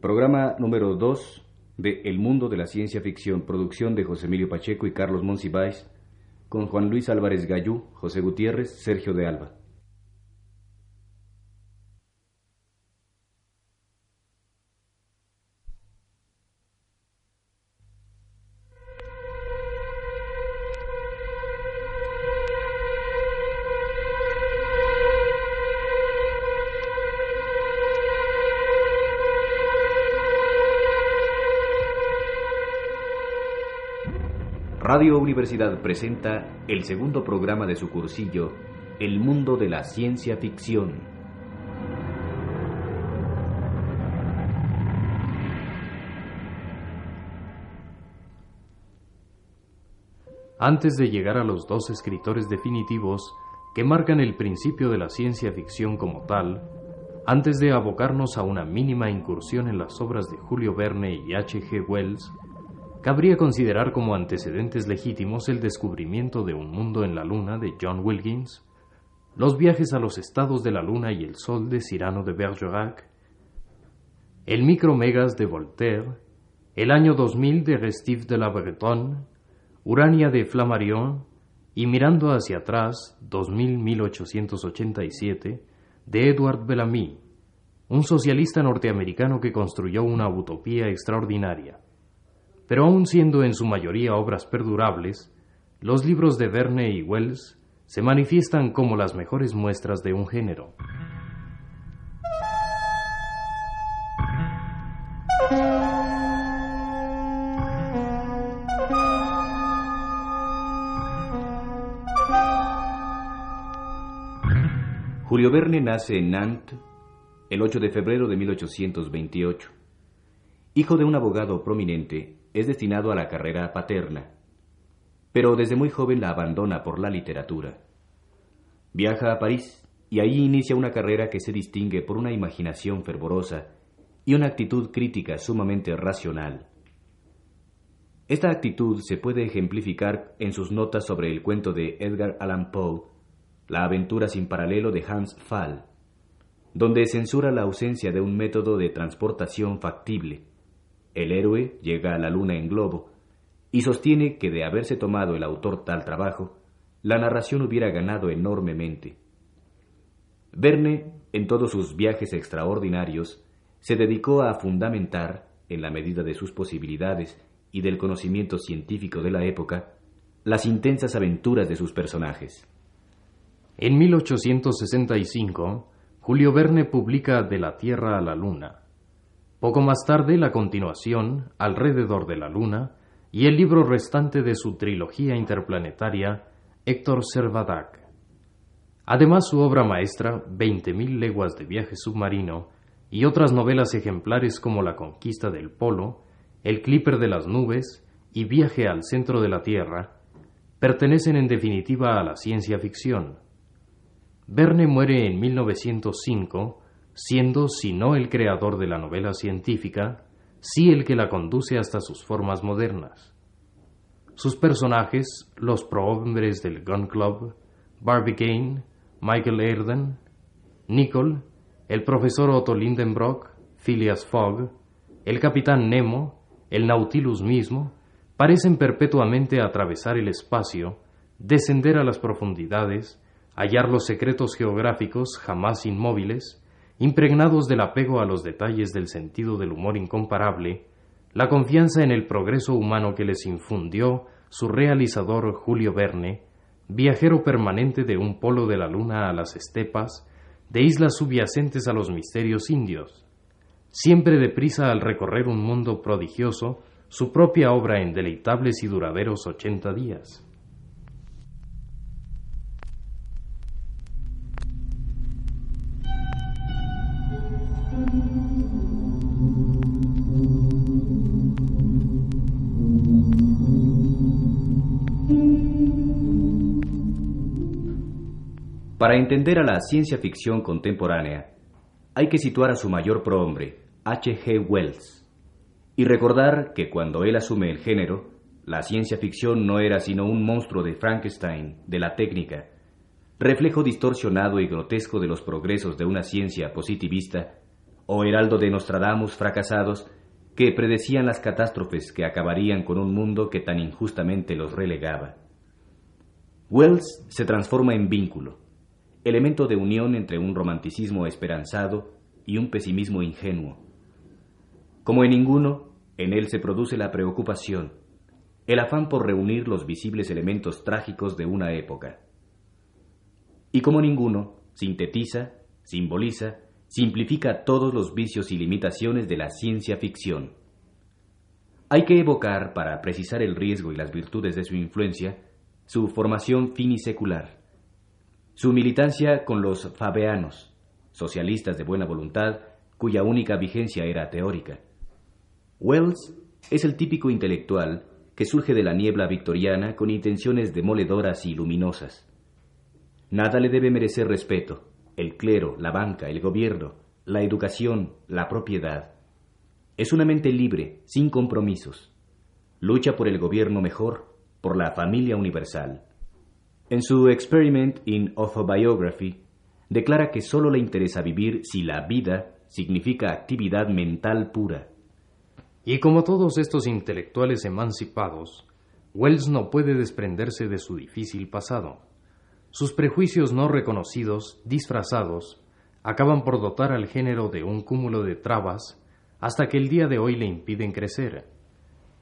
Programa número 2 de El Mundo de la Ciencia Ficción, producción de José Emilio Pacheco y Carlos Monsiváis, con Juan Luis Álvarez Gallú, José Gutiérrez, Sergio de Alba. Radio Universidad presenta el segundo programa de su cursillo, El mundo de la ciencia ficción. Antes de llegar a los dos escritores definitivos que marcan el principio de la ciencia ficción como tal, antes de abocarnos a una mínima incursión en las obras de Julio Verne y H. G. Wells, cabría considerar como antecedentes legítimos el descubrimiento de un mundo en la Luna de John Wilkins, los viajes a los estados de la Luna y el Sol de Cyrano de Bergerac, el Micromegas de Voltaire, el año 2000 de Restif de la Bretonne, Urania de Flammarion y Mirando hacia atrás, 2000-1887, de Edward Bellamy, un socialista norteamericano que construyó una utopía extraordinaria. Pero aun siendo en su mayoría obras perdurables, los libros de Verne y Wells se manifiestan como las mejores muestras de un género. Julio Verne nace en Nantes el 8 de febrero de 1828. Hijo de un abogado prominente, es destinado a la carrera paterna, pero desde muy joven la abandona por la literatura. Viaja a París y ahí inicia una carrera que se distingue por una imaginación fervorosa y una actitud crítica sumamente racional. Esta actitud se puede ejemplificar en sus notas sobre el cuento de Edgar Allan Poe, La aventura sin paralelo de Hans Pfaall, donde censura la ausencia de un método de transportación factible el héroe llega a la luna en globo y sostiene que de haberse tomado el autor tal trabajo, la narración hubiera ganado enormemente. Verne, en todos sus viajes extraordinarios, se dedicó a fundamentar, en la medida de sus posibilidades y del conocimiento científico de la época, las intensas aventuras de sus personajes. En 1865, Julio Verne publica De la Tierra a la Luna, poco más tarde, la continuación, Alrededor de la Luna, y el libro restante de su trilogía interplanetaria, Héctor Servadac. Además, su obra maestra, Veinte mil leguas de viaje submarino, y otras novelas ejemplares como La conquista del Polo, El clipper de las nubes y Viaje al centro de la Tierra, pertenecen en definitiva a la ciencia ficción. Verne muere en 1905 siendo, si no el creador de la novela científica, sí el que la conduce hasta sus formas modernas. Sus personajes, los prohombres del Gun Club, Barbie Kane, Michael Erden, Nicole, el profesor Otto Lindenbrock, Phileas Fogg, el capitán Nemo, el Nautilus mismo, parecen perpetuamente atravesar el espacio, descender a las profundidades, hallar los secretos geográficos jamás inmóviles, impregnados del apego a los detalles del sentido del humor incomparable, la confianza en el progreso humano que les infundió su realizador Julio Verne, viajero permanente de un polo de la luna a las estepas, de islas subyacentes a los misterios indios, siempre deprisa al recorrer un mundo prodigioso, su propia obra en deleitables y duraderos ochenta días. Para entender a la ciencia ficción contemporánea, hay que situar a su mayor prohombre, H. G. Wells, y recordar que cuando él asume el género, la ciencia ficción no era sino un monstruo de Frankenstein, de la técnica, reflejo distorsionado y grotesco de los progresos de una ciencia positivista, o heraldo de Nostradamus fracasados que predecían las catástrofes que acabarían con un mundo que tan injustamente los relegaba. Wells se transforma en vínculo, elemento de unión entre un romanticismo esperanzado y un pesimismo ingenuo. Como en ninguno, en él se produce la preocupación, el afán por reunir los visibles elementos trágicos de una época. Y como ninguno, sintetiza, simboliza, simplifica todos los vicios y limitaciones de la ciencia ficción. Hay que evocar, para precisar el riesgo y las virtudes de su influencia, su formación finisecular, su militancia con los fabeanos, socialistas de buena voluntad, cuya única vigencia era teórica. Wells es el típico intelectual que surge de la niebla victoriana con intenciones demoledoras y luminosas. Nada le debe merecer respeto, el clero, la banca, el gobierno, la educación, la propiedad. Es una mente libre, sin compromisos. Lucha por el gobierno mejor, por la familia universal. En su Experiment in Autobiography, declara que solo le interesa vivir si la vida significa actividad mental pura. Y como todos estos intelectuales emancipados, Wells no puede desprenderse de su difícil pasado. Sus prejuicios no reconocidos, disfrazados, acaban por dotar al género de un cúmulo de trabas hasta que el día de hoy le impiden crecer.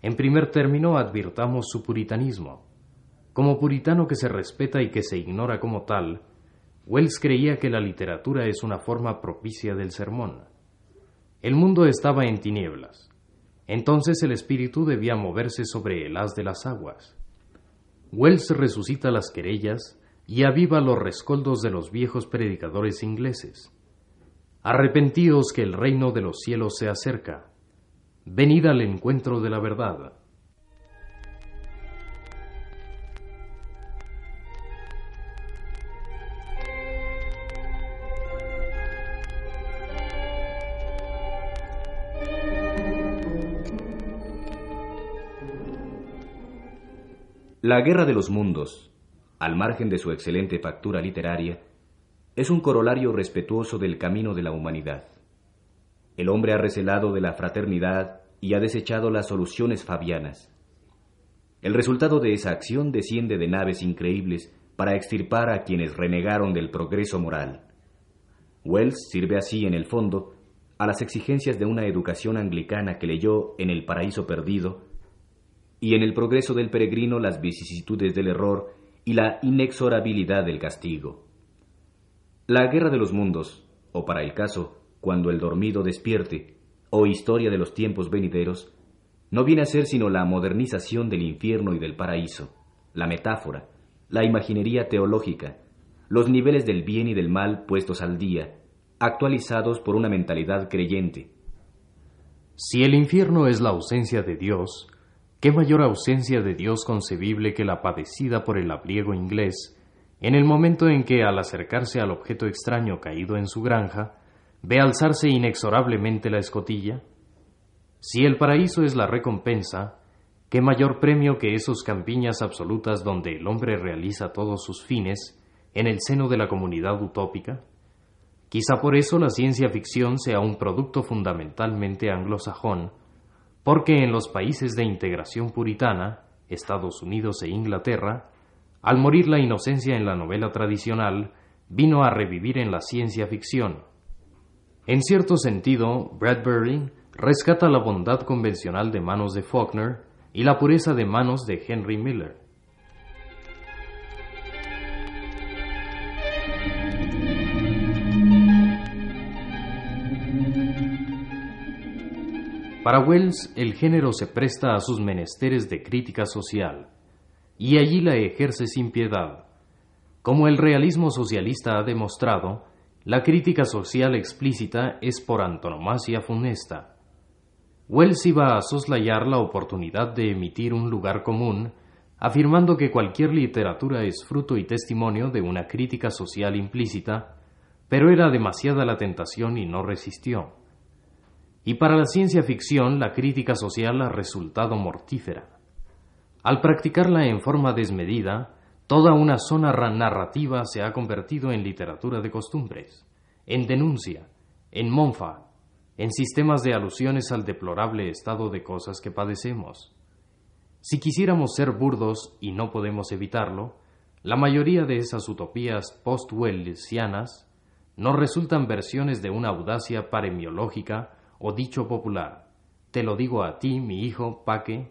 En primer término, advirtamos su puritanismo. Como puritano que se respeta y que se ignora como tal, Wells creía que la literatura es una forma propicia del sermón. El mundo estaba en tinieblas. Entonces el espíritu debía moverse sobre el haz de las aguas. Wells resucita las querellas y aviva los rescoldos de los viejos predicadores ingleses. Arrepentíos que el reino de los cielos se acerca. Venid al encuentro de la verdad. La Guerra de los Mundos, al margen de su excelente factura literaria, es un corolario respetuoso del camino de la humanidad. El hombre ha recelado de la fraternidad y ha desechado las soluciones fabianas. El resultado de esa acción desciende de naves increíbles para extirpar a quienes renegaron del progreso moral. Wells sirve así, en el fondo, a las exigencias de una educación anglicana que leyó en El Paraíso Perdido y en el progreso del peregrino las vicisitudes del error y la inexorabilidad del castigo. La guerra de los mundos, o para el caso, cuando el dormido despierte, o historia de los tiempos venideros, no viene a ser sino la modernización del infierno y del paraíso, la metáfora, la imaginería teológica, los niveles del bien y del mal puestos al día, actualizados por una mentalidad creyente. Si el infierno es la ausencia de Dios, ¿Qué mayor ausencia de Dios concebible que la padecida por el abriego inglés en el momento en que, al acercarse al objeto extraño caído en su granja, ve alzarse inexorablemente la escotilla? Si el paraíso es la recompensa, ¿qué mayor premio que esos campiñas absolutas donde el hombre realiza todos sus fines en el seno de la comunidad utópica? Quizá por eso la ciencia ficción sea un producto fundamentalmente anglosajón, porque en los países de integración puritana, Estados Unidos e Inglaterra, al morir la inocencia en la novela tradicional, vino a revivir en la ciencia ficción. En cierto sentido, Bradbury rescata la bondad convencional de manos de Faulkner y la pureza de manos de Henry Miller. Para Wells, el género se presta a sus menesteres de crítica social, y allí la ejerce sin piedad. Como el realismo socialista ha demostrado, la crítica social explícita es por antonomasia funesta. Wells iba a soslayar la oportunidad de emitir un lugar común, afirmando que cualquier literatura es fruto y testimonio de una crítica social implícita, pero era demasiada la tentación y no resistió y para la ciencia ficción la crítica social ha resultado mortífera. Al practicarla en forma desmedida, toda una zona narrativa se ha convertido en literatura de costumbres, en denuncia, en monfa, en sistemas de alusiones al deplorable estado de cosas que padecemos. Si quisiéramos ser burdos y no podemos evitarlo, la mayoría de esas utopías post-wellesianas no resultan versiones de una audacia paremiológica o dicho popular. Te lo digo a ti, mi hijo, Paque.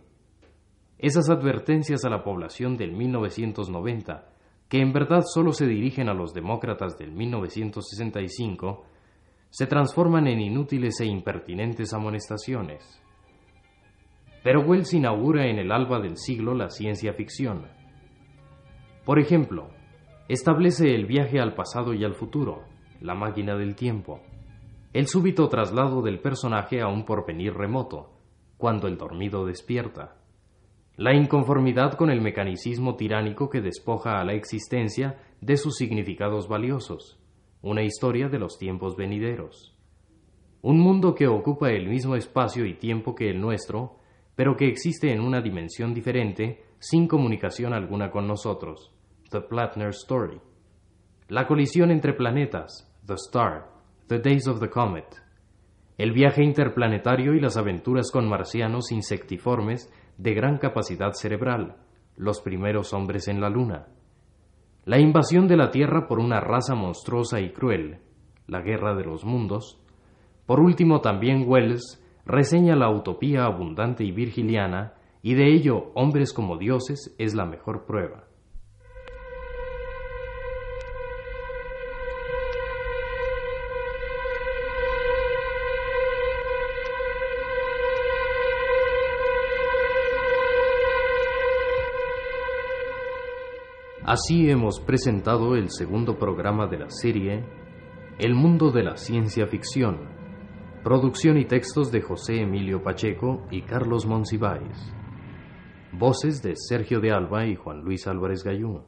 Esas advertencias a la población del 1990, que en verdad solo se dirigen a los demócratas del 1965, se transforman en inútiles e impertinentes amonestaciones. Pero Wells inaugura en el alba del siglo la ciencia ficción por ejemplo, establece el viaje al pasado y al futuro, la máquina del tiempo, el súbito traslado del personaje a un porvenir remoto, cuando el dormido despierta, la inconformidad con el mecanicismo tiránico que despoja a la existencia de sus significados valiosos, una historia de los tiempos venideros. Un mundo que ocupa el mismo espacio y tiempo que el nuestro, pero que existe en una dimensión diferente sin comunicación alguna con nosotros, The Plattner Story. La colisión entre planetas, The Star, The Days of the Comet. El viaje interplanetario y las aventuras con marcianos insectiformes de gran capacidad cerebral, los primeros hombres en la Luna. La invasión de la Tierra por una raza monstruosa y cruel, la Guerra de los Mundos. Por último, también Wells reseña la utopía abundante y virgiliana, y de ello hombres como dioses es la mejor prueba. Así hemos presentado el segundo programa de la serie El mundo de la ciencia ficción, producción y textos de José Emilio Pacheco y Carlos Monsiváis, voces de Sergio de Alba y Juan Luis Álvarez Gallú.